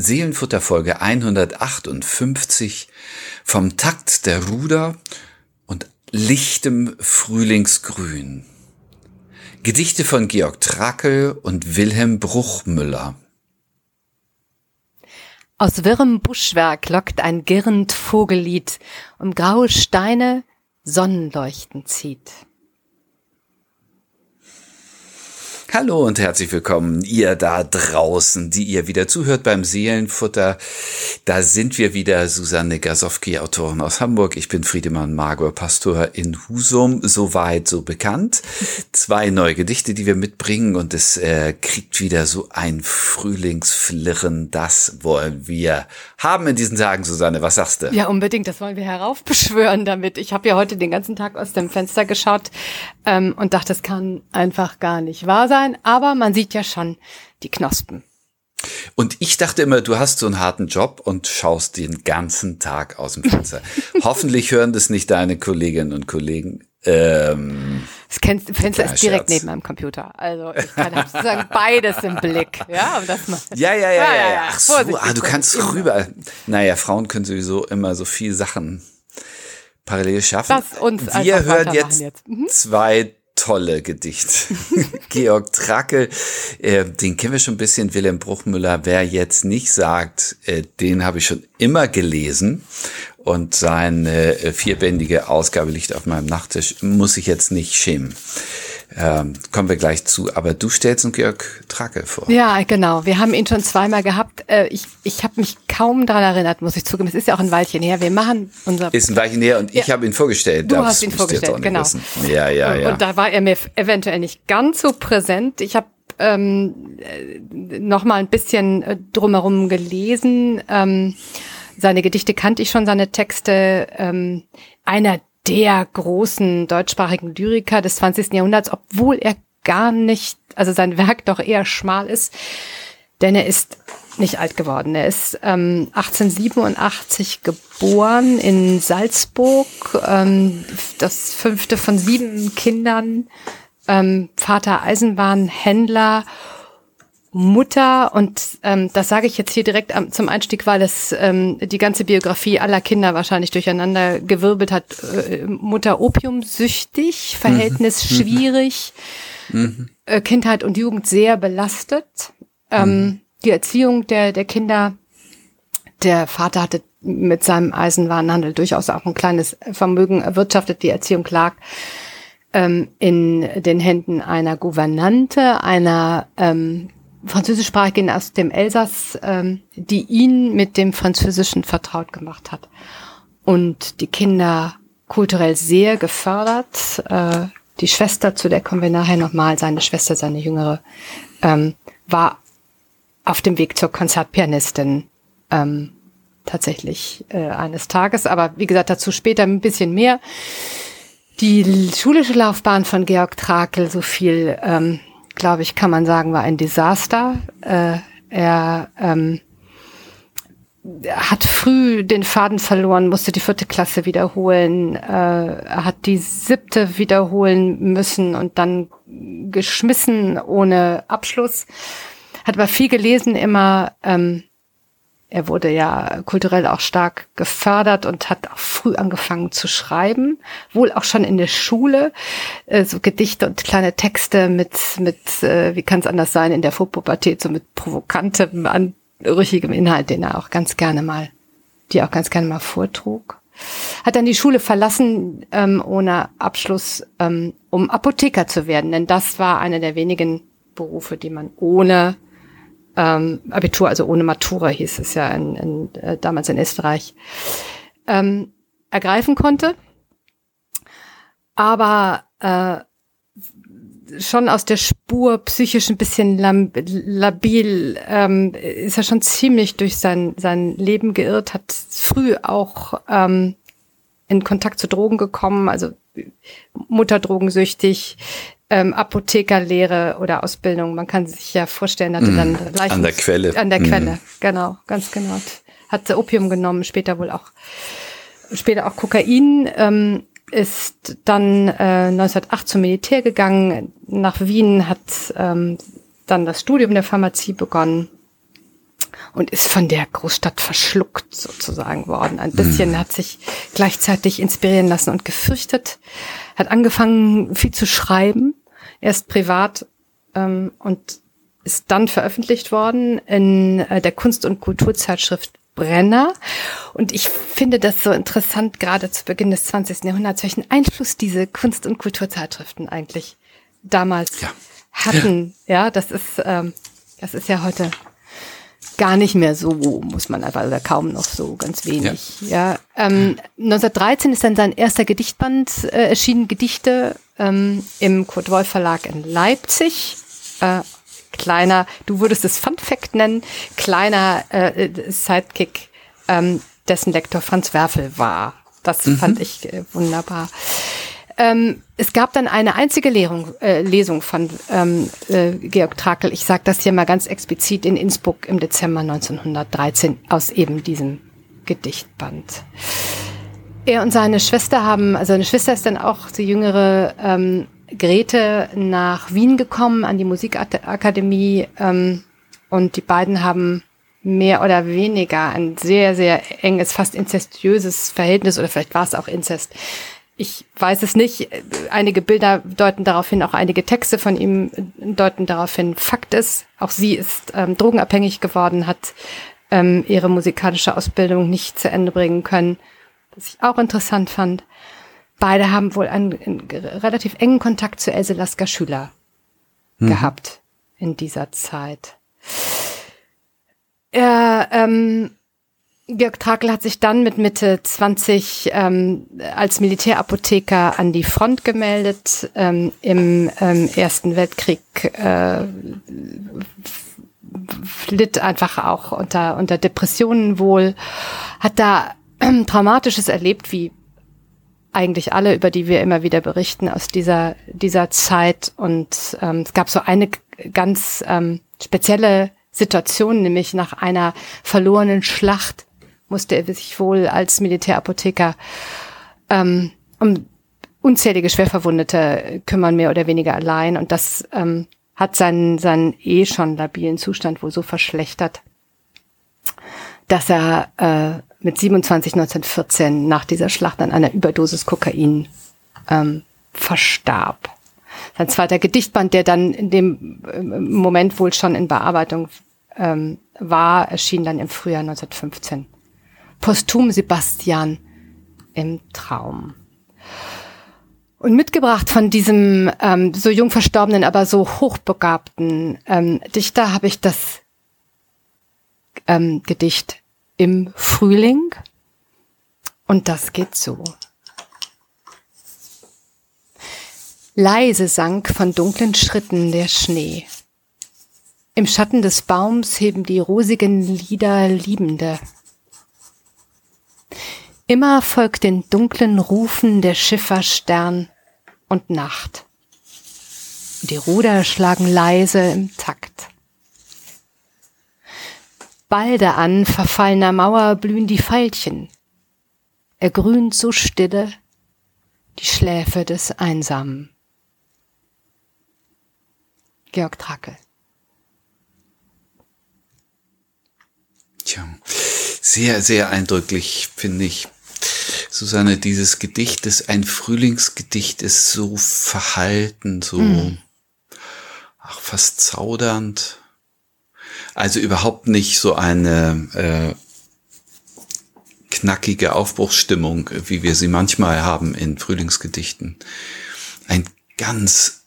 Seelenfutter Folge 158 vom Takt der Ruder und lichtem Frühlingsgrün. Gedichte von Georg Trakl und Wilhelm Bruchmüller. Aus wirrem Buschwerk lockt ein girrend Vogellied, um graue Steine Sonnenleuchten zieht. Hallo und herzlich willkommen, ihr da draußen, die ihr wieder zuhört beim Seelenfutter. Da sind wir wieder, Susanne Gasowski, Autorin aus Hamburg. Ich bin Friedemann Margot, Pastor in Husum, soweit so bekannt. Zwei neue Gedichte, die wir mitbringen und es äh, kriegt wieder so ein Frühlingsflirren. Das wollen wir haben in diesen Tagen, Susanne. Was sagst du? Ja, unbedingt. Das wollen wir heraufbeschwören damit. Ich habe ja heute den ganzen Tag aus dem Fenster geschaut ähm, und dachte, das kann einfach gar nicht wahr sein aber man sieht ja schon die Knospen. Und ich dachte immer, du hast so einen harten Job und schaust den ganzen Tag aus dem Fenster. Hoffentlich hören das nicht deine Kolleginnen und Kollegen. Ähm, das Fenster ist direkt Scherz. neben meinem Computer. Also ich kann sozusagen beides im Blick. Ja, um das mal. Ja, ja, ja, ja, ja. Ach so, ah, du kannst rüber. Naja, Frauen können sowieso immer so viel Sachen parallel schaffen. Das uns Wir hören jetzt, jetzt. Mhm. zwei tolle Gedicht. Georg Trackel, äh, den kennen wir schon ein bisschen, Wilhelm Bruchmüller. Wer jetzt nicht sagt, äh, den habe ich schon immer gelesen und seine äh, vierbändige Ausgabe liegt auf meinem Nachttisch, muss ich jetzt nicht schämen. Ähm, kommen wir gleich zu. Aber du stellst einen Georg Tracke vor. Ja, genau. Wir haben ihn schon zweimal gehabt. Äh, ich ich habe mich kaum daran erinnert, muss ich zugeben. Es ist ja auch ein Weilchen her. Wir machen unser... Ist ein Weilchen her und ja. ich habe ihn vorgestellt. Du das hast ihn vorgestellt, genau. Wissen. Ja, ja, ja. Und da war er mir eventuell nicht ganz so präsent. Ich habe ähm, äh, noch mal ein bisschen äh, drumherum gelesen. Ähm, seine Gedichte kannte ich schon, seine Texte. Ähm, einer der großen deutschsprachigen Lyriker des 20. Jahrhunderts, obwohl er gar nicht, also sein Werk doch eher schmal ist, denn er ist nicht alt geworden. Er ist ähm, 1887 geboren in Salzburg, ähm, das fünfte von sieben Kindern, ähm, Vater Eisenbahnhändler Mutter, und ähm, das sage ich jetzt hier direkt am, zum Einstieg, weil es ähm, die ganze Biografie aller Kinder wahrscheinlich durcheinander gewirbelt hat. Äh, Mutter opiumsüchtig, Verhältnis mhm. schwierig, mhm. Äh, Kindheit und Jugend sehr belastet. Ähm, mhm. Die Erziehung der, der Kinder, der Vater hatte mit seinem Eisenwarenhandel durchaus auch ein kleines Vermögen erwirtschaftet. Die Erziehung lag ähm, in den Händen einer Gouvernante, einer ähm, Französischsprachigen aus dem Elsass, ähm, die ihn mit dem Französischen vertraut gemacht hat. Und die Kinder kulturell sehr gefördert. Äh, die Schwester, zu der kommen wir nachher nochmal, seine Schwester, seine jüngere, ähm, war auf dem Weg zur Konzertpianistin ähm, tatsächlich äh, eines Tages. Aber wie gesagt, dazu später ein bisschen mehr. Die schulische Laufbahn von Georg Trakel, so viel ähm, glaube ich, kann man sagen, war ein Desaster. Äh, er ähm, hat früh den Faden verloren, musste die vierte Klasse wiederholen, äh, hat die siebte wiederholen müssen und dann geschmissen ohne Abschluss. Hat aber viel gelesen, immer ähm, er wurde ja kulturell auch stark gefördert und hat auch früh angefangen zu schreiben, wohl auch schon in der Schule, äh, so Gedichte und kleine Texte mit, mit äh, wie kann es anders sein, in der Vorpubertät, so mit provokantem, anrüchigem Inhalt, den er auch ganz gerne mal, die auch ganz gerne mal vortrug. Hat dann die Schule verlassen, ähm, ohne Abschluss, ähm, um Apotheker zu werden, denn das war einer der wenigen Berufe, die man ohne ähm, Abitur, also ohne Matura hieß es ja in, in, äh, damals in Österreich, ähm, ergreifen konnte. Aber äh, schon aus der Spur psychisch ein bisschen labil, ähm, ist er schon ziemlich durch sein, sein Leben geirrt, hat früh auch ähm, in Kontakt zu Drogen gekommen, also Mutter drogensüchtig, ähm, Apothekerlehre oder Ausbildung. Man kann sich ja vorstellen, hatte dann mm, an der Quelle. An der mm. Quelle, genau, ganz genau. Hat Opium genommen, später wohl auch, später auch Kokain. Ähm, ist dann äh, 1908 zum Militär gegangen, nach Wien, hat ähm, dann das Studium der Pharmazie begonnen und ist von der Großstadt verschluckt sozusagen worden. Ein bisschen mhm. hat sich gleichzeitig inspirieren lassen und gefürchtet, hat angefangen viel zu schreiben, erst privat ähm, und ist dann veröffentlicht worden in äh, der Kunst- und Kulturzeitschrift Brenner. Und ich finde das so interessant, gerade zu Beginn des 20. Jahrhunderts, welchen Einfluss diese Kunst- und Kulturzeitschriften eigentlich damals ja. hatten. Ja. ja, das ist, ähm, das ist ja heute gar nicht mehr so, muss man einfach, oder kaum noch so, ganz wenig. Ja, ja ähm, 1913 ist dann sein erster Gedichtband äh, erschienen, Gedichte ähm, im Kurt Wolf Verlag in Leipzig. Äh, kleiner, du würdest es Fun Fact nennen, kleiner äh, Sidekick, ähm, dessen Lektor Franz Werfel war. Das mhm. fand ich äh, wunderbar. Ähm, es gab dann eine einzige Lehrung, äh, Lesung von ähm, äh, Georg Trakel. Ich sage das hier mal ganz explizit in Innsbruck im Dezember 1913 aus eben diesem Gedichtband. Er und seine Schwester haben, also seine Schwester ist dann auch die jüngere ähm, Grete nach Wien gekommen an die Musikakademie ähm, und die beiden haben mehr oder weniger ein sehr, sehr enges, fast inzestiöses Verhältnis oder vielleicht war es auch Inzest. Ich weiß es nicht. Einige Bilder deuten darauf hin, auch einige Texte von ihm deuten darauf hin. Fakt ist, auch sie ist ähm, drogenabhängig geworden, hat ähm, ihre musikalische Ausbildung nicht zu Ende bringen können, was ich auch interessant fand. Beide haben wohl einen, einen relativ engen Kontakt zu Else Lasker Schüler hm. gehabt in dieser Zeit. Er, ähm, Georg Trakel hat sich dann mit Mitte 20 ähm, als Militärapotheker an die Front gemeldet. Ähm, Im ähm, Ersten Weltkrieg äh, litt einfach auch unter, unter Depressionen wohl, hat da ähm, Traumatisches erlebt, wie eigentlich alle, über die wir immer wieder berichten aus dieser, dieser Zeit. Und ähm, es gab so eine ganz ähm, spezielle Situation, nämlich nach einer verlorenen Schlacht musste er sich wohl als Militärapotheker ähm, um unzählige Schwerverwundete kümmern, mehr oder weniger allein. Und das ähm, hat seinen, seinen eh schon labilen Zustand wohl so verschlechtert, dass er äh, mit 27 1914 nach dieser Schlacht an einer Überdosis Kokain ähm, verstarb. Sein zweiter Gedichtband, der dann in dem ähm, Moment wohl schon in Bearbeitung ähm, war, erschien dann im Frühjahr 1915. Posthum Sebastian im Traum. Und mitgebracht von diesem ähm, so jung verstorbenen, aber so hochbegabten ähm, Dichter habe ich das ähm, Gedicht im Frühling. Und das geht so. Leise sank von dunklen Schritten der Schnee. Im Schatten des Baums heben die rosigen Lieder Liebende. Immer folgt den dunklen Rufen der Schiffer Stern und Nacht. Die Ruder schlagen leise im Takt. Balde an verfallener Mauer blühen die Veilchen. Ergrünt so stille die Schläfe des Einsamen. Georg Trackel. Tja, sehr, sehr eindrücklich, finde ich. Susanne, dieses Gedicht ist ein Frühlingsgedicht, ist so verhalten, so, mm. ach, fast zaudernd. Also überhaupt nicht so eine äh, knackige Aufbruchsstimmung, wie wir sie manchmal haben in Frühlingsgedichten. Ein ganz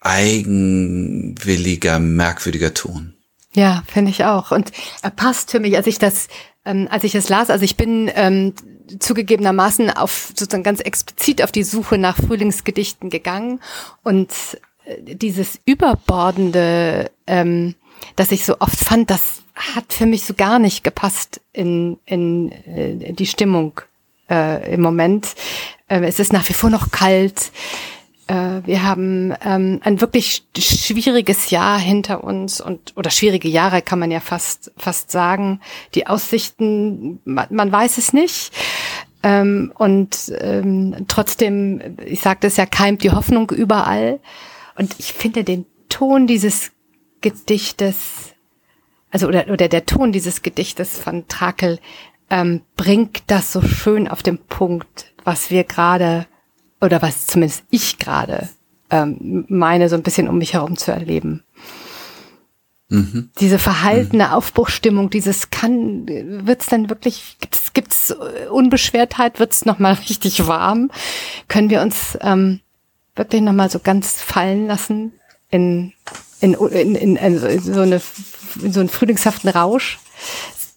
eigenwilliger, merkwürdiger Ton. Ja, finde ich auch. Und er passt für mich, als ich das, ähm, als ich es las, also ich bin ähm, zugegebenermaßen auf sozusagen ganz explizit auf die Suche nach Frühlingsgedichten gegangen und äh, dieses überbordende ähm, dass ich so oft fand, das hat für mich so gar nicht gepasst in, in, in äh, die Stimmung äh, im Moment. Äh, es ist nach wie vor noch kalt. Äh, wir haben ähm, ein wirklich schwieriges Jahr hinter uns und oder schwierige Jahre kann man ja fast fast sagen. Die Aussichten, man, man weiß es nicht. Ähm, und ähm, trotzdem, ich sagte es ja, keimt die Hoffnung überall. Und ich finde den Ton dieses Gedichtes also oder, oder der Ton dieses Gedichtes von Trakel ähm, bringt das so schön auf den Punkt, was wir gerade oder was zumindest ich gerade ähm, meine, so ein bisschen um mich herum zu erleben. Mhm. Diese verhaltene mhm. Aufbruchstimmung, dieses kann, wird's dann wirklich, gibt's, gibt's Unbeschwertheit, wird's noch mal richtig warm? Können wir uns ähm, wirklich noch mal so ganz fallen lassen in in, in, in, in so eine in so einen frühlingshaften Rausch?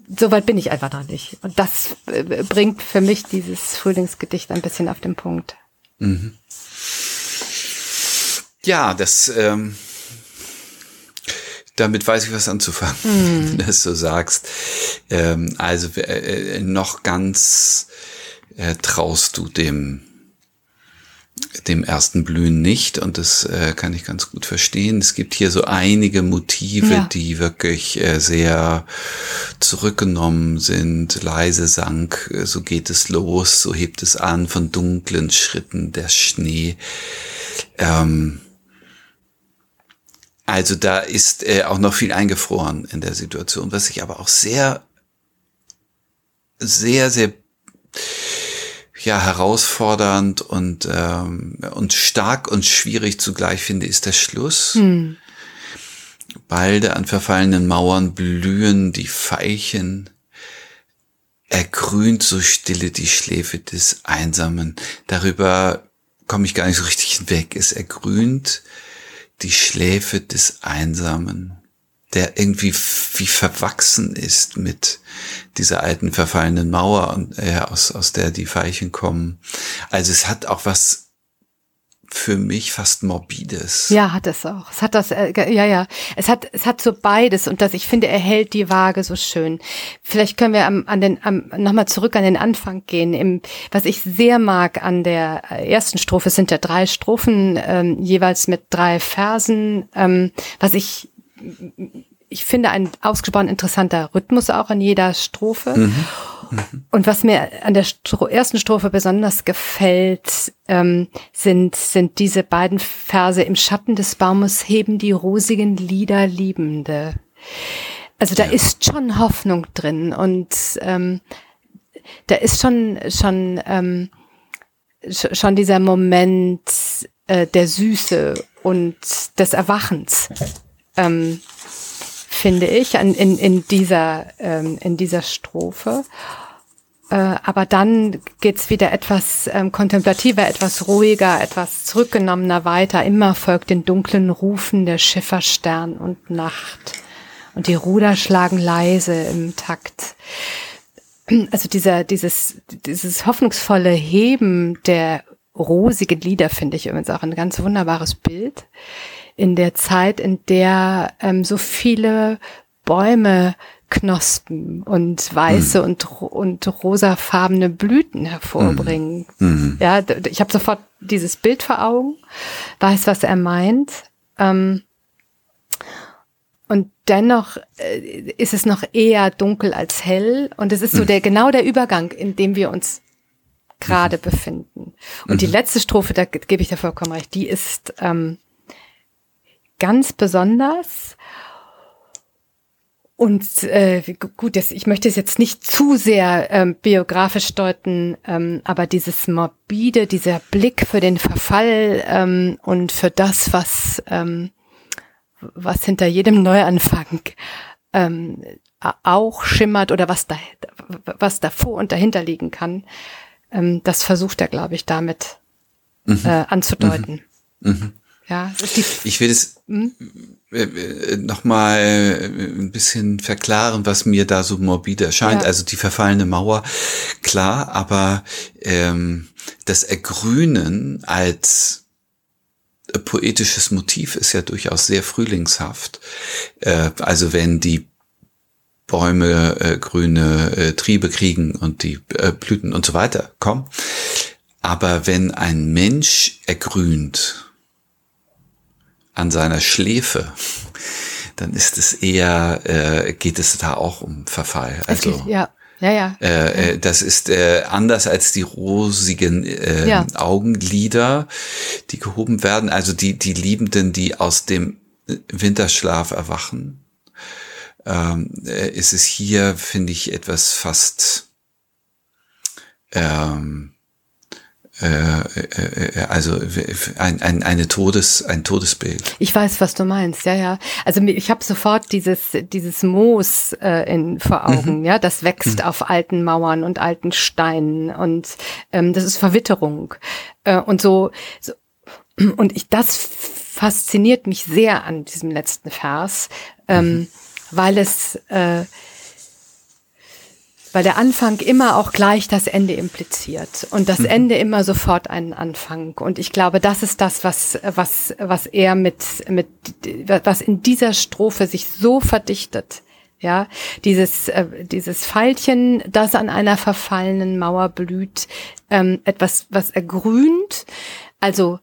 Soweit bin ich einfach noch nicht. Und das äh, bringt für mich dieses Frühlingsgedicht ein bisschen auf den Punkt. Mhm. Ja, das ähm, damit weiß ich was anzufangen, mm. wenn du das so sagst. Ähm, also äh, noch ganz äh, traust du dem dem ersten Blühen nicht und das äh, kann ich ganz gut verstehen. Es gibt hier so einige Motive, ja. die wirklich äh, sehr zurückgenommen sind, leise sank, äh, so geht es los, so hebt es an von dunklen Schritten der Schnee. Ähm, also da ist äh, auch noch viel eingefroren in der Situation, was ich aber auch sehr, sehr, sehr ja herausfordernd und ähm, und stark und schwierig zugleich finde, ist der Schluss. Hm. Balde an verfallenen Mauern blühen die Veilchen, ergrünt so stille die Schläfe des Einsamen. Darüber komme ich gar nicht so richtig hinweg. Es ergrünt die Schläfe des Einsamen, der irgendwie wie verwachsen ist mit dieser alten verfallenen Mauer und äh, aus, aus der die Veilchen kommen. Also es hat auch was für mich fast morbides. Ja, hat es auch. Es hat das, äh, ja, ja. Es hat, es hat so beides und das, ich finde, er hält die Waage so schön. Vielleicht können wir am, an den, am, nochmal zurück an den Anfang gehen. Im, was ich sehr mag an der ersten Strophe sind ja drei Strophen, ähm, jeweils mit drei Versen. Ähm, was ich, ich finde, ein ausgesprochen interessanter Rhythmus auch in jeder Strophe. Mhm. Und was mir an der Stro ersten Strophe besonders gefällt, ähm, sind, sind diese beiden Verse. Im Schatten des Baumes heben die rosigen Lieder Liebende. Also da ja. ist schon Hoffnung drin und ähm, da ist schon, schon, ähm, schon dieser Moment äh, der Süße und des Erwachens. Ähm, finde ich, in, in, in, dieser, ähm, in dieser Strophe. Äh, aber dann geht's wieder etwas ähm, kontemplativer, etwas ruhiger, etwas zurückgenommener weiter. Immer folgt den dunklen Rufen der Schiffer Stern und Nacht. Und die Ruder schlagen leise im Takt. Also dieser, dieses, dieses hoffnungsvolle Heben der rosigen Lieder finde ich übrigens auch ein ganz wunderbares Bild in der Zeit, in der ähm, so viele Bäume Knospen und weiße mhm. und, und rosafarbene Blüten hervorbringen. Mhm. mhm. Ja, ich habe sofort dieses Bild vor Augen, weiß, was er meint. Ähm, und dennoch äh, ist es noch eher dunkel als hell. Und es ist so mhm. der genau der Übergang, in dem wir uns gerade mhm. befinden. Und die letzte Strophe, da gebe ich dir vollkommen recht, die ist ähm, ganz besonders. Und äh, gut, das, ich möchte es jetzt nicht zu sehr ähm, biografisch deuten, ähm, aber dieses morbide, dieser Blick für den Verfall ähm, und für das, was ähm, was hinter jedem Neuanfang ähm, auch schimmert oder was da was davor und dahinter liegen kann, ähm, das versucht er, glaube ich, damit mhm. äh, anzudeuten. Mhm. Mhm. Ja, ich will es hm? Äh, äh, nochmal äh, ein bisschen verklaren, was mir da so morbide erscheint. Ja. Also die verfallene Mauer, klar, aber ähm, das Ergrünen als poetisches Motiv ist ja durchaus sehr frühlingshaft. Äh, also wenn die Bäume äh, grüne äh, Triebe kriegen und die äh, Blüten und so weiter kommen. Aber wenn ein Mensch ergrünt, an seiner Schläfe, dann ist es eher, äh, geht es da auch um Verfall. Also, geht, ja. Ja, ja. Äh, äh, das ist äh, anders als die rosigen äh, ja. Augenlider, die gehoben werden. Also die, die Liebenden, die aus dem Winterschlaf erwachen. ähm, äh, ist es hier, finde ich, etwas fast ähm, äh, äh, also ein, ein, eine Todes, ein Todesbild. Ich weiß, was du meinst, ja, ja. Also ich habe sofort dieses, dieses Moos äh, in, vor Augen, mhm. ja, das wächst mhm. auf alten Mauern und alten Steinen und ähm, das ist Verwitterung. Äh, und so, so und ich, das fasziniert mich sehr an diesem letzten Vers, ähm, mhm. weil es äh, weil der Anfang immer auch gleich das Ende impliziert und das mhm. Ende immer sofort einen Anfang. Und ich glaube, das ist das, was, was, was er mit, mit, was in dieser Strophe sich so verdichtet. Ja, dieses, äh, dieses Pfeilchen, das an einer verfallenen Mauer blüht, ähm, etwas, was ergrünt, also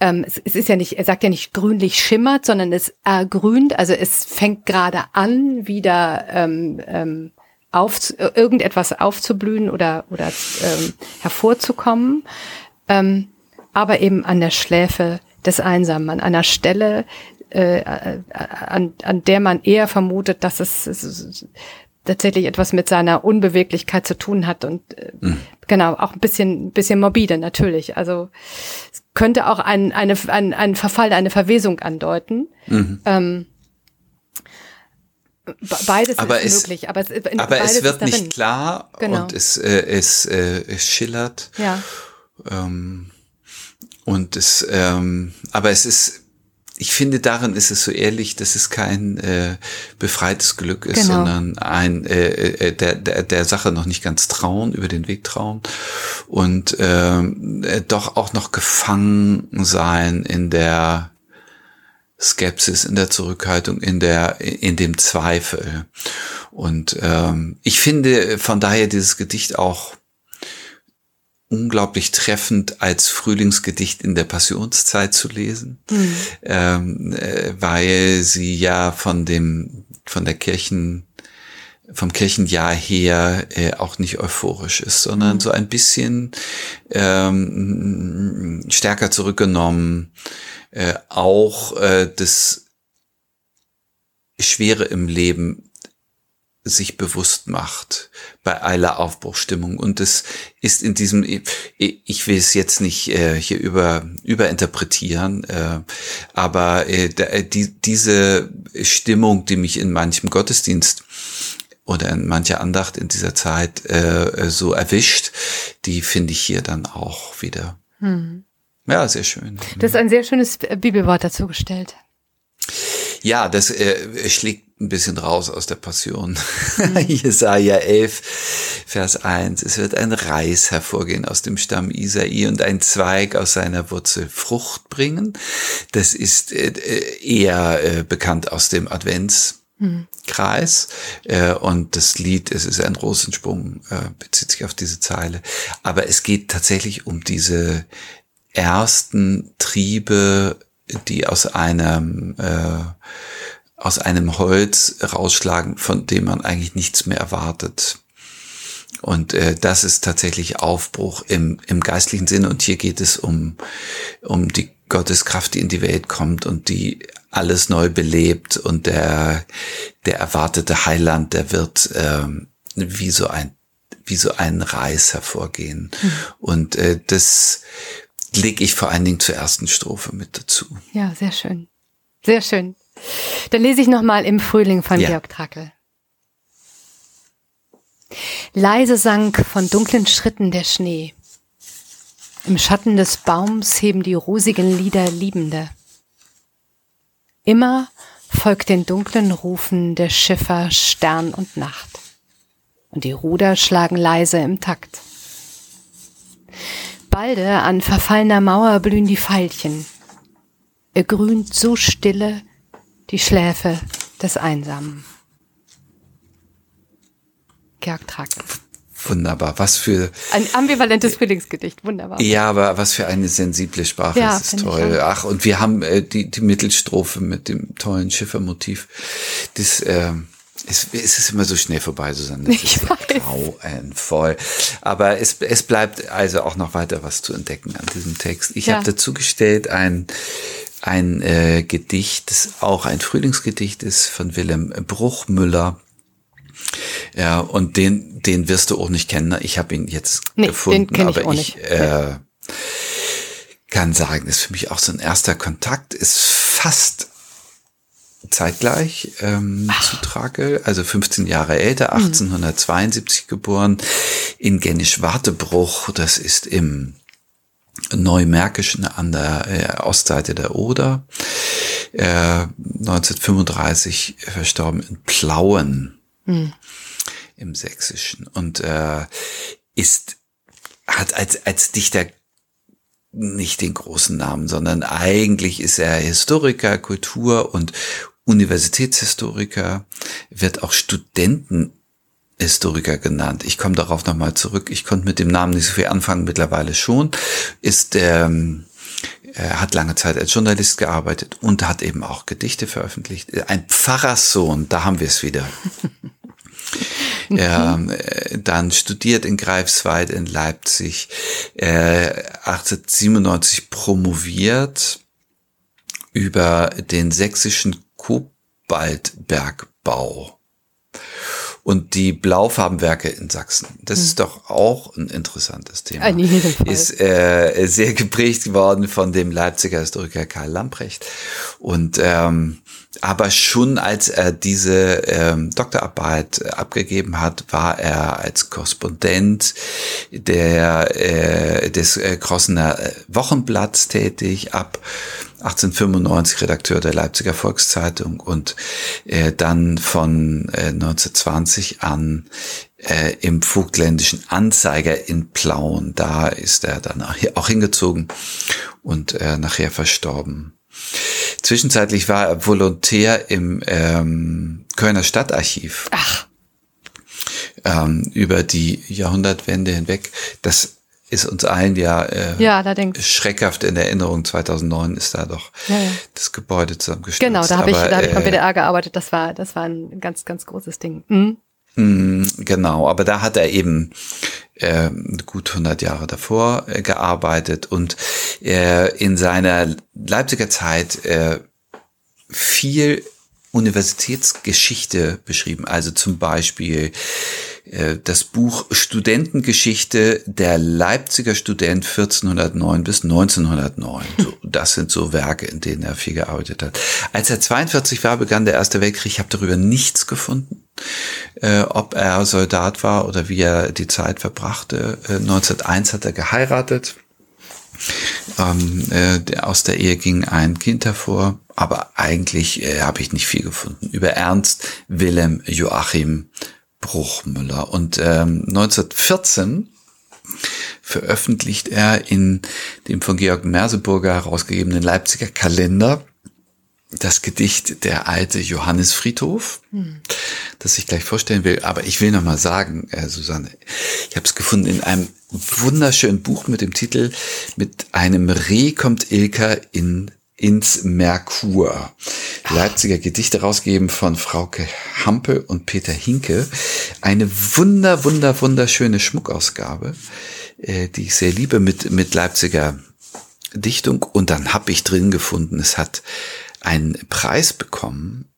ähm, es, es, ist ja nicht, er sagt ja nicht grünlich schimmert, sondern es ergrünt, also es fängt gerade an, wieder ähm, ähm, auf, irgendetwas aufzublühen oder, oder ähm, hervorzukommen, ähm, aber eben an der Schläfe des Einsamen, an einer Stelle, äh, an, an der man eher vermutet, dass es, es tatsächlich etwas mit seiner Unbeweglichkeit zu tun hat und äh, mhm. genau auch ein bisschen, ein bisschen morbide natürlich. Also es könnte auch ein, eine, ein, ein Verfall, eine Verwesung andeuten. Mhm. Ähm, Beides aber ist es, möglich, aber es, aber es wird nicht klar genau. und es, äh, es, äh, es schillert. Ja. Ähm, und es, ähm, aber es ist, ich finde, darin ist es so ehrlich, dass es kein äh, befreites Glück ist, genau. sondern ein äh, äh, der, der, der Sache noch nicht ganz trauen, über den Weg trauen und ähm, äh, doch auch noch gefangen sein in der Skepsis, in der Zurückhaltung, in der, in dem Zweifel. Und ähm, ich finde von daher dieses Gedicht auch unglaublich treffend als Frühlingsgedicht in der Passionszeit zu lesen, mhm. ähm, äh, weil sie ja von dem, von der Kirchen, vom Kirchenjahr her äh, auch nicht euphorisch ist, sondern mhm. so ein bisschen ähm, stärker zurückgenommen, äh, auch äh, das Schwere im Leben sich bewusst macht bei aller Aufbruchstimmung. Und es ist in diesem, ich will es jetzt nicht äh, hier über, überinterpretieren, äh, aber äh, die, diese Stimmung, die mich in manchem Gottesdienst oder in mancher Andacht in dieser Zeit äh, so erwischt, die finde ich hier dann auch wieder. Hm. Ja, sehr schön. Das ist ein sehr schönes Bibelwort dazu gestellt. Ja, das äh, schlägt ein bisschen raus aus der Passion. Mhm. Jesaja 11, Vers 1. Es wird ein Reis hervorgehen aus dem Stamm Isai und ein Zweig aus seiner Wurzel Frucht bringen. Das ist äh, eher äh, bekannt aus dem Adventskreis. Äh, und das Lied, es ist ein Rosensprung, äh, bezieht sich auf diese Zeile. Aber es geht tatsächlich um diese ersten Triebe, die aus einem äh, aus einem Holz rausschlagen, von dem man eigentlich nichts mehr erwartet. Und äh, das ist tatsächlich Aufbruch im, im geistlichen Sinne. Und hier geht es um, um die Gotteskraft, die in die Welt kommt und die alles neu belebt. Und der, der erwartete Heiland, der wird ähm, wie so ein wie so ein Reis hervorgehen. Mhm. Und äh, das lege ich vor allen Dingen zur ersten Strophe mit dazu. Ja, sehr schön. Sehr schön. Dann lese ich nochmal im Frühling von ja. Georg Trakl. Leise sank von dunklen Schritten der Schnee. Im Schatten des Baums heben die rosigen Lieder Liebende. Immer folgt den dunklen Rufen der Schiffer Stern und Nacht. Und die Ruder schlagen leise im Takt. Balde an verfallener Mauer blühen die Veilchen. Er grünt so stille die Schläfe des Einsamen. Georg Trake. Wunderbar. Was für. Ein ambivalentes Frühlingsgedicht. Wunderbar. Ja, aber was für eine sensible Sprache. Ja, das ist toll. Ach, und wir haben äh, die, die Mittelstrophe mit dem tollen Schiffermotiv. Das, äh, es, es ist immer so schnell vorbei, Susanne. Das ich ist weiß. grauenvoll. Aber es, es bleibt also auch noch weiter was zu entdecken an diesem Text. Ich ja. habe dazu gestellt ein ein äh, Gedicht, das auch ein Frühlingsgedicht ist von Wilhelm Bruchmüller. Ja, und den, den wirst du auch nicht kennen. Ich habe ihn jetzt nee, gefunden, aber ich, ich äh, kann sagen, ist für mich auch so ein erster Kontakt, ist fast zeitgleich ähm, zu Trakel, also 15 Jahre älter, 1872 mhm. geboren, in Gennisch-Wartebruch, das ist im Neumärkischen an der äh, Ostseite der Oder. Äh, 1935 verstorben in Plauen mhm. im Sächsischen und äh, ist hat als als Dichter nicht den großen Namen, sondern eigentlich ist er Historiker, Kultur und Universitätshistoriker, wird auch Studentenhistoriker genannt. Ich komme darauf nochmal zurück. Ich konnte mit dem Namen nicht so viel anfangen, mittlerweile schon. Ist ähm, er hat lange Zeit als Journalist gearbeitet und hat eben auch Gedichte veröffentlicht. Ein Pfarrerssohn, da haben wir es wieder. er äh, dann studiert in Greifswald in Leipzig, äh, 1897 promoviert über den sächsischen Kobaltbergbau und die Blaufarbenwerke in Sachsen. Das ist hm. doch auch ein interessantes Thema. Ein ist äh, sehr geprägt geworden von dem Leipziger Historiker Karl Lamprecht. Und ähm, aber schon als er diese ähm, Doktorarbeit abgegeben hat, war er als Korrespondent der äh, des äh, Krossener Wochenblatts tätig ab 1895 Redakteur der Leipziger Volkszeitung und äh, dann von äh, 1920 an äh, im Vogtländischen Anzeiger in Plauen. Da ist er dann auch hingezogen und äh, nachher verstorben. Zwischenzeitlich war er Volontär im ähm, Kölner Stadtarchiv. Ach. Ähm, über die Jahrhundertwende hinweg. Das ist uns allen ja, äh, ja schreckhaft in Erinnerung. 2009 ist da doch ja, ja. das Gebäude zusammengestürzt. Genau, da habe ich, da hab ich beim WDR gearbeitet. Das war, das war ein ganz, ganz großes Ding. Mhm. Mm, genau, aber da hat er eben äh, gut 100 Jahre davor äh, gearbeitet und äh, in seiner Leipziger Zeit äh, viel Universitätsgeschichte beschrieben. Also zum Beispiel äh, das Buch Studentengeschichte der Leipziger Student 1409 bis 1909. So, das sind so Werke, in denen er viel gearbeitet hat. Als er 42 war, begann der Erste Weltkrieg. Ich habe darüber nichts gefunden, äh, ob er Soldat war oder wie er die Zeit verbrachte. Äh, 1901 hat er geheiratet. Ähm, äh, aus der Ehe ging ein Kind hervor, aber eigentlich äh, habe ich nicht viel gefunden. Über Ernst Wilhelm Joachim Bruchmüller. Und ähm, 1914 veröffentlicht er in dem von Georg Merseburger herausgegebenen Leipziger Kalender das Gedicht Der alte Johannes Friedhof, hm. das ich gleich vorstellen will. Aber ich will noch mal sagen, äh, Susanne, ich habe es gefunden in einem wunderschönen Buch mit dem Titel Mit einem Reh kommt Ilka in ins Merkur. Leipziger Gedichte rausgeben von Frauke Hampe und Peter Hinke. Eine wunder, wunder, wunderschöne Schmuckausgabe, äh, die ich sehr liebe mit, mit Leipziger Dichtung. Und dann habe ich drin gefunden, es hat einen Preis bekommen.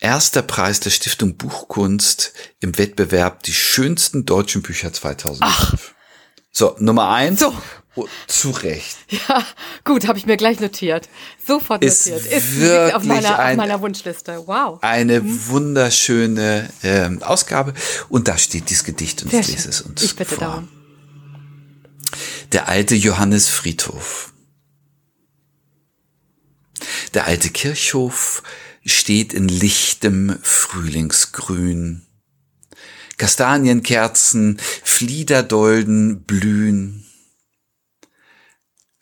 Erster Preis der Stiftung Buchkunst im Wettbewerb Die schönsten deutschen Bücher 2005. Ach. So, Nummer eins. So. Oh, zu Recht. Ja, gut, habe ich mir gleich notiert. Sofort ist notiert. Ist wirklich auf meiner, ein, auf meiner Wunschliste. Wow. Eine mhm. wunderschöne ähm, Ausgabe. Und da steht dieses Gedicht und Sehr ich lese es uns Ich bitte vor. darum. Der alte Johannes Friedhof. Der alte Kirchhof steht in lichtem Frühlingsgrün. Kastanienkerzen, Fliederdolden blühen.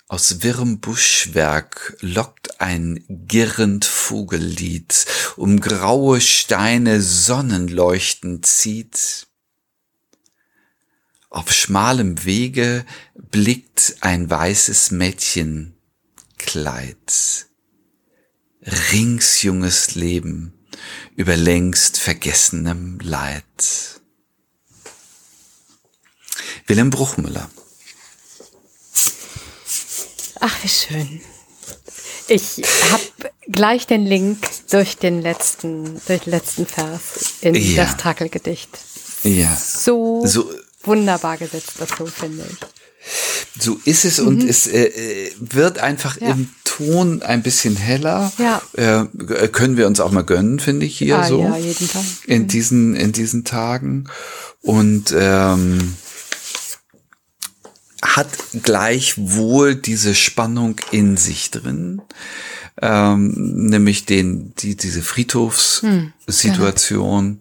Aus wirrem Buschwerk lockt ein girrend Vogellied, um graue Steine Sonnenleuchten zieht. Auf schmalem Wege blickt ein weißes Mädchen Kleid. Rings junges Leben über längst vergessenem Leid. Wilhelm Bruchmüller Ach, wie schön. Ich habe gleich den Link durch den letzten, durch den letzten Vers in Ja. das Trackelgedicht. Ja. So, So, wunderbar gesetzt dazu, finde ich. so ist es und es äh, äh, wird einfach Mhm. Ja. im Ton ein bisschen heller. Ja. Äh, können wir uns auch mal gönnen, finde ich hier ah, so. ja, jeden Fall. in diesen in diesen Tagen und ähm, hat gleichwohl diese Spannung in sich drin, ähm, nämlich den die diese Friedhofssituation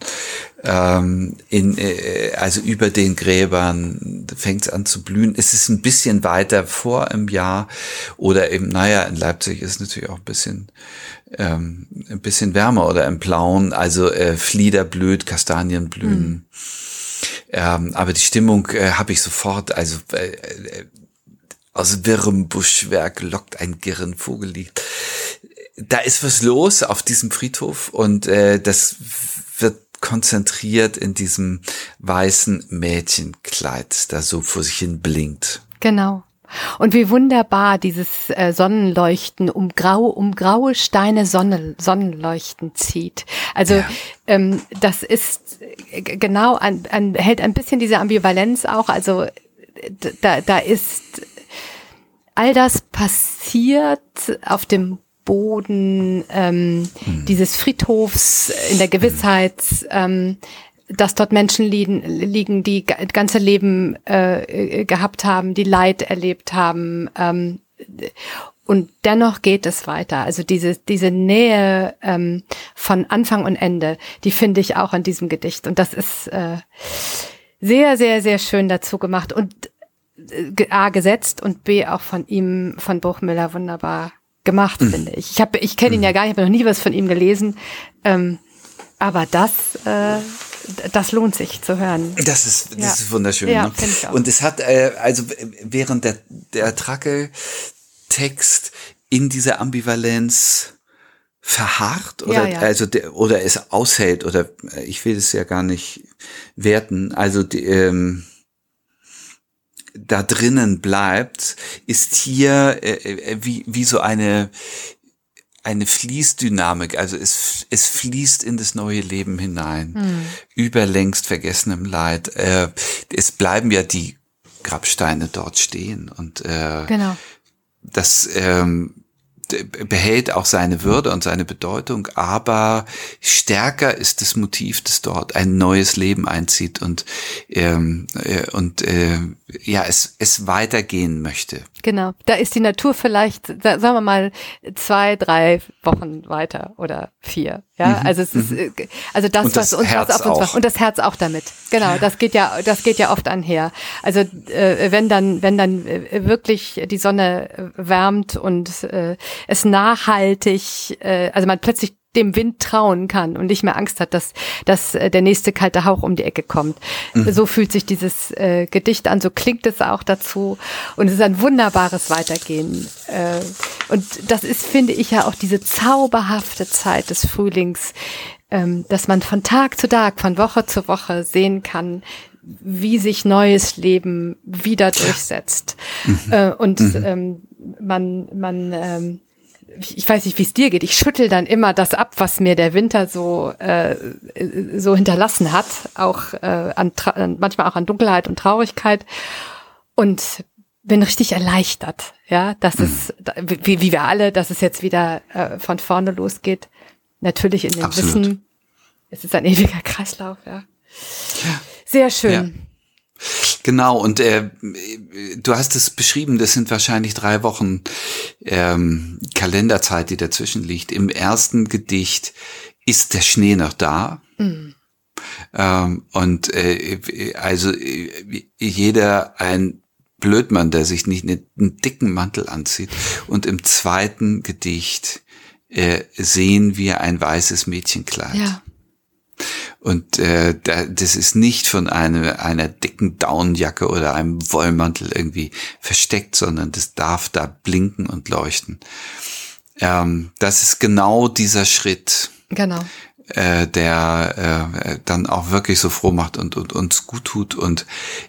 ähm, in äh, also über den Gräbern fängt es an zu blühen. Es ist ein bisschen weiter vor im Jahr oder eben naja in Leipzig ist natürlich auch ein bisschen ähm, ein bisschen wärmer oder im Blauen, also äh, Flieder blüht, Kastanien blühen. Ähm, aber die Stimmung äh, habe ich sofort, also äh, äh, aus wirrem Buschwerk lockt ein Girren Vogellied. Da ist was los auf diesem Friedhof und äh, das wird konzentriert in diesem weißen Mädchenkleid, das so vor sich hin blinkt. Genau. Und wie wunderbar dieses äh, Sonnenleuchten um grau um graue Steine Sonne, Sonnenleuchten zieht. Also Ja. ähm, das ist äh, genau an, an, hält ein bisschen diese Ambivalenz auch. Also da, da ist all das passiert auf dem Boden ähm, dieses Friedhofs in der Gewissheit, ähm, dass dort Menschen liegen, liegen die ga- ganze Leben äh, äh, gehabt haben, die Leid erlebt haben. Ähm, und dennoch geht es weiter. Also diese, diese Nähe ähm, von Anfang und Ende, die finde ich auch an diesem Gedicht. Und das ist äh, sehr, sehr, sehr schön dazu gemacht und äh, A gesetzt und B auch von ihm, von Bruchmüller wunderbar gemacht, finde ich. Ich habe, ich kenne ihn ja gar nicht, habe noch nie was von ihm gelesen. Ähm, aber das, äh, das lohnt sich zu hören. Das ist, das Ja. ist wunderschön. Ja, ne? ich auch. Und es hat, äh, also äh, während der, der Trackel-Text in dieser Ambivalenz verharrt oder, Ja, ja. also der, oder es aushält oder äh, ich will es ja gar nicht werten. Also die, ähm, da drinnen bleibt, ist hier äh, äh, wie, wie so eine eine Fließdynamik, also es, es fließt in das neue Leben hinein, über längst vergessenem Leid. Äh, es bleiben ja die Grabsteine dort stehen und äh, Genau. das ähm, behält auch seine Würde und seine Bedeutung, aber stärker ist das Motiv, das dort ein neues Leben einzieht und ähm, äh, und äh, ja es es weitergehen möchte. Genau. Da ist die Natur vielleicht, sagen wir mal, zwei, drei Wochen weiter oder vier. Ja, also es ist, äh, also das, Mhm. Das was uns Herz was auf uns auch. macht. Und das Herz auch damit. Genau. Das geht ja, das geht ja oft einher. Also, äh, wenn dann, wenn dann äh, wirklich die Sonne äh, wärmt und äh, es nachhaltig, äh, also man plötzlich dem Wind trauen kann und nicht mehr Angst hat, dass, dass äh, der nächste kalte Hauch um die Ecke kommt. So fühlt sich dieses äh, Gedicht an, so klingt es auch dazu und es ist ein wunderbares Weitergehen. Äh, und das ist, finde ich, ja auch diese zauberhafte Zeit des Frühlings, ähm, dass man von Tag zu Tag, von Woche zu Woche sehen kann, wie sich neues Leben wieder durchsetzt. Äh, und ähm, man, man ähm, ich weiß nicht, wie es dir geht. Ich schüttel dann immer das ab, was mir der Winter so äh, so hinterlassen hat, auch äh, an, manchmal auch an Dunkelheit und Traurigkeit und bin richtig erleichtert, ja, dass es wie, wie wir alle, dass es jetzt wieder äh, von vorne losgeht. Natürlich in dem Absolut. Wissen, es ist ein ewiger Kreislauf, ja. Sehr schön. Ja. Genau, und äh, du hast es beschrieben, das sind wahrscheinlich drei Wochen ähm, Kalenderzeit, die dazwischen liegt. Im ersten Gedicht ist der Schnee noch da. Ähm, und äh, also jeder ein Blödmann, der sich nicht einen dicken Mantel anzieht. Und im zweiten Gedicht äh, sehen wir ein weißes Mädchenkleid. Ja. Und äh, da, das ist nicht von einer, einer dicken Daunenjacke oder einem Wollmantel irgendwie versteckt, sondern das darf da blinken und leuchten. Ähm, das ist genau dieser Schritt, Genau. Äh, der äh, dann auch wirklich so froh macht und, und uns gut tut. Und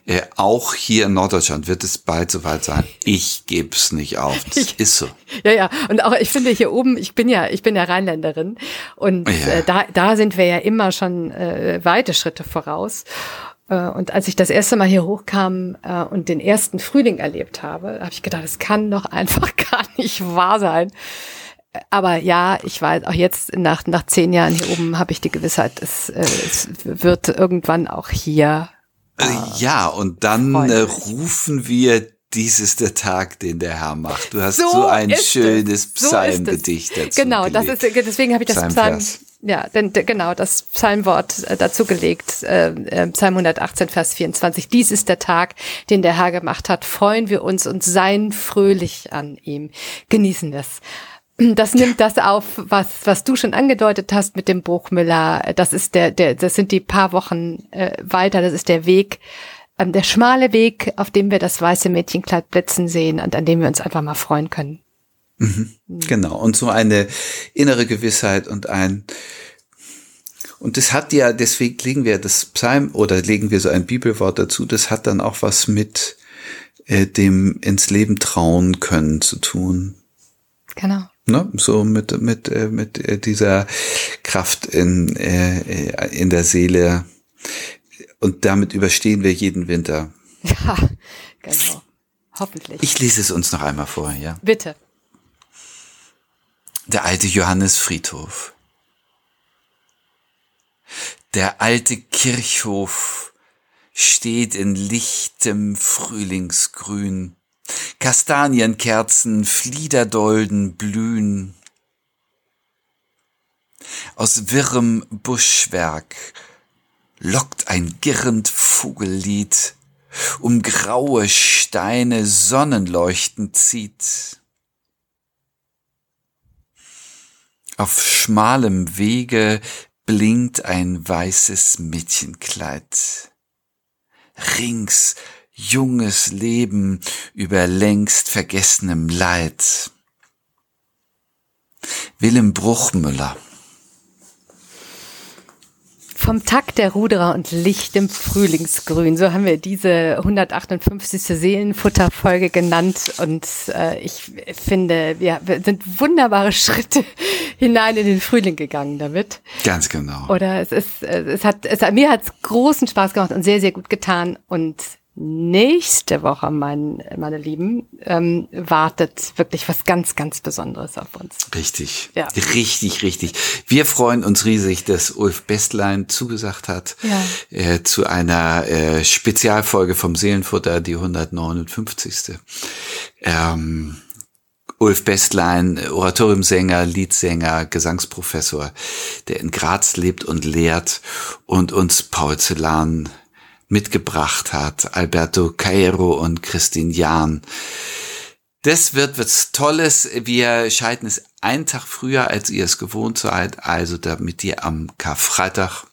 äh, auch hier in Norddeutschland wird es bald soweit sein. Ich gebe es nicht auf. Das ist so. Ja, ja. Und auch ich finde hier oben, ich bin ja, ich bin ja Rheinländerin und ja. äh, da, da sind wir ja immer schon äh, weite Schritte voraus. Äh, und als ich das erste Mal hier hochkam äh, und den ersten Frühling erlebt habe, habe ich gedacht, es kann doch einfach gar nicht wahr sein. Aber ja, ich weiß, auch jetzt nach, nach zehn Jahren hier oben habe ich die Gewissheit, es, äh, es wird irgendwann auch hier. Äh, ja, und dann äh, rufen wir dies ist der Tag, den der Herr macht. Du hast so, so ein schönes Psalmgedicht so dazu. Genau, das ist deswegen habe ich das Psalm, ja, denn genau das Psalmwort äh, dazu gelegt, äh, äh, Psalm 118, Vers 24. Dies ist der Tag, den der Herr gemacht hat. Freuen wir uns und seien fröhlich an ihm. Genießen wir es. Das nimmt das auf, was, was du schon angedeutet hast mit dem Bruchmüller. Das ist der, der, das sind die paar Wochen äh, weiter. Das ist der Weg, ähm, der schmale Weg, auf dem wir das weiße Mädchenkleid blitzen sehen und an dem wir uns einfach mal freuen können. Mhm. Genau. Und so eine innere Gewissheit und ein, und das hat ja, deswegen legen wir das Psalm oder legen wir so ein Bibelwort dazu, das hat dann auch was mit äh, dem ins Leben trauen können zu tun. Genau. Ne? So mit, mit, äh, mit äh, dieser Kraft in, äh, in der Seele. Und damit überstehen wir jeden Winter. Ja, genau. Hoffentlich. Ich lese es uns noch einmal vor, ja. Bitte der alte Johannesfriedhof. Der alte Kirchhof steht in lichtem Frühlingsgrün. Kastanienkerzen, Fliederdolden blühen. Aus wirrem Buschwerk lockt ein girrend Vogellied, um graue Steine Sonnenleuchten zieht. Auf schmalem Wege blinkt ein weißes Mädchenkleid. Rings junges Leben über längst vergessenem Leid. Willem Bruchmüller vom Takt der Ruderer und Licht im Frühlingsgrün. So haben wir diese 158. Seelenfutterfolge genannt. Und äh, ich finde, wir, wir sind wunderbare Schritte hinein in den Frühling gegangen damit. Ganz genau. Oder es ist, es hat, es hat mir hat großen Spaß gemacht und sehr, sehr gut getan. Und nächste Woche, mein, meine Lieben, ähm, wartet wirklich was ganz, ganz Besonderes auf uns. Richtig. Ja. Richtig, richtig. Wir freuen uns riesig, dass Ulf Bestlein zugesagt hat ja. äh, zu einer äh, Spezialfolge vom Seelenfutter, die 159. Ähm, Ulf Bestlein, Oratoriumsänger, Liedsänger, Gesangsprofessor, der in Graz lebt und lehrt und uns Paul Celan mitgebracht hat, Alberto Cairo und Christine Jahn. Das wird was Tolles. Wir schalten es einen Tag früher, als ihr es gewohnt seid, also damit ihr am Karfreitag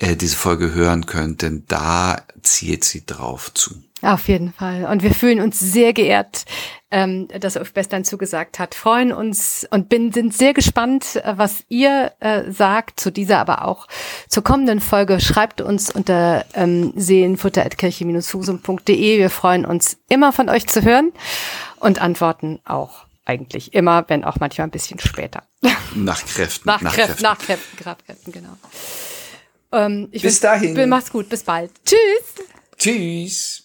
äh, diese Folge hören könnt, denn da zielt sie drauf zu. Auf jeden Fall. Und wir fühlen uns sehr geehrt, ähm, dass Ulf Bestern zugesagt hat, freuen uns und bin, sind sehr gespannt, was ihr äh, sagt zu dieser, aber auch zur kommenden Folge. Schreibt uns unter ähm, seelenfutter.kirche-husum.de. Wir freuen uns immer von euch zu hören und antworten auch eigentlich immer, wenn auch manchmal ein bisschen später. Nach Kräften. nach, nach, Kräften, nach Kräften, Kräften, genau. Ähm, bis dahin. Mach's gut, bis bald. Tschüss. Tschüss.